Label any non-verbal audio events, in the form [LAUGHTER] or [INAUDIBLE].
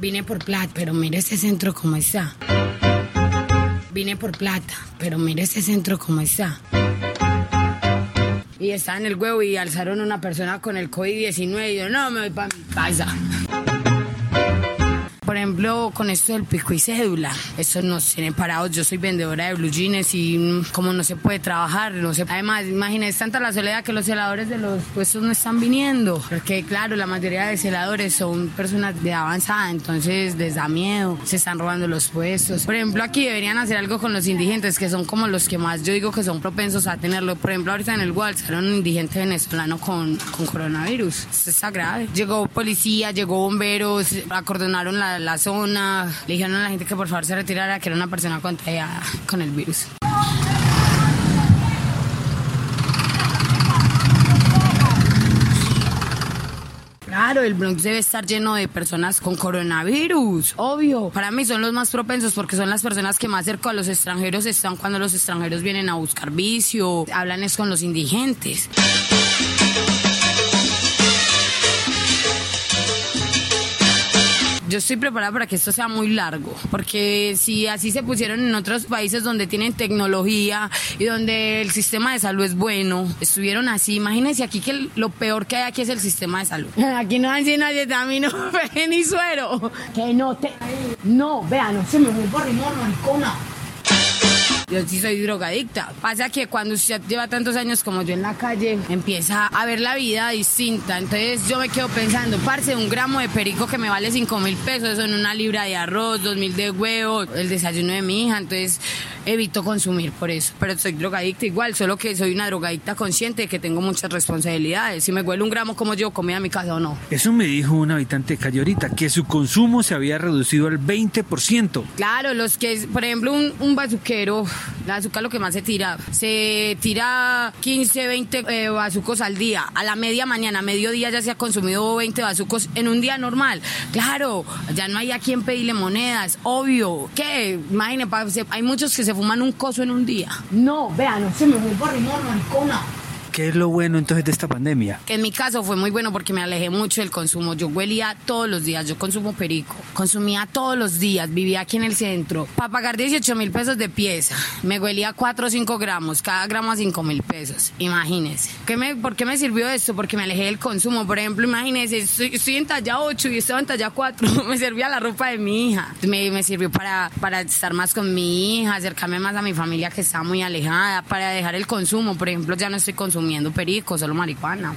Vine por plata, pero mire ese centro como está. Vine por plata, pero mire ese centro como está. Y estaba en el huevo y alzaron una persona con el COVID-19 y yo, no, me voy para mi casa. Por ejemplo, con esto del pico y cédula, eso nos tiene parados. Yo soy vendedora de blue jeans y mm, como no se puede trabajar, no se... Además, imagínense tanta la soledad que los celadores de los puestos no están viniendo. Porque claro, la mayoría de celadores son personas de avanzada, entonces les da miedo, se están robando los puestos. Por ejemplo, aquí deberían hacer algo con los indigentes, que son como los que más yo digo que son propensos a tenerlo. Por ejemplo, ahorita en el Wall salió un indigente venezolano con, con coronavirus. Esto está grave. Llegó policía, llegó bomberos, acordonaron la, la zona, le dijeron a la gente que por favor se retirara, que era una persona contagiada con el virus. Claro, el Bronx debe estar lleno de personas con coronavirus, obvio. Para mí son los más propensos porque son las personas que más cerca a los extranjeros están cuando los extranjeros vienen a buscar vicio, hablan es con los indigentes. Yo estoy preparada para que esto sea muy largo, porque si así se pusieron en otros países donde tienen tecnología y donde el sistema de salud es bueno, estuvieron así, imagínense aquí que lo peor que hay aquí es el sistema de salud. [LAUGHS] Aquí no hay nadie también, no [LAUGHS] ni suero. Que no te... No, vean, no se me vuelvo rimón, maricona. Yo sí soy drogadicta. Pasa que cuando usted lleva tantos años como yo en la calle, empieza a ver la vida distinta. Entonces yo me quedo pensando, parce, un gramo de perico que me vale 5 mil pesos, en una libra de arroz, 2 mil de huevo, el desayuno de mi hija. Entonces evito consumir por eso. Pero soy drogadicta igual, solo que soy una drogadicta consciente de que tengo muchas responsabilidades. Si me huele un gramo como yo, comida a mi casa o no. Eso me dijo un habitante de calle ahorita, que su consumo se había reducido al 20%. Claro, los que, por ejemplo, un, un bazuquero la azúcar lo que más se tira. Se tira 15, 20 eh, bazucos al día. A la media mañana, a mediodía ya se ha consumido 20 bazucos en un día normal. Claro, ya no hay a quien pedirle monedas. Obvio. ¿Qué? Imagínate, hay muchos que se fuman un coso en un día. No, vean, no se me fue por rimón, maricona. ¿Qué es lo bueno entonces de esta pandemia? En mi caso fue muy bueno porque me alejé mucho del consumo. Yo huelía todos los días, yo consumo perico. Consumía todos los días, vivía aquí en el centro. Para pagar 18 mil pesos de pieza, me huelía 4 o 5 gramos, cada gramo a 5 mil pesos. Imagínense. ¿Qué me, ¿Por qué me sirvió esto? Porque me alejé del consumo. Por ejemplo, imagínense, estoy, en talla 8 y estaba en talla 4. [LAUGHS] me servía la ropa de mi hija. Me, me sirvió para, para estar más con mi hija, acercarme más a mi familia que estaba muy alejada, para dejar el consumo. Por ejemplo, ya no estoy consumiendo perico, solo marihuana.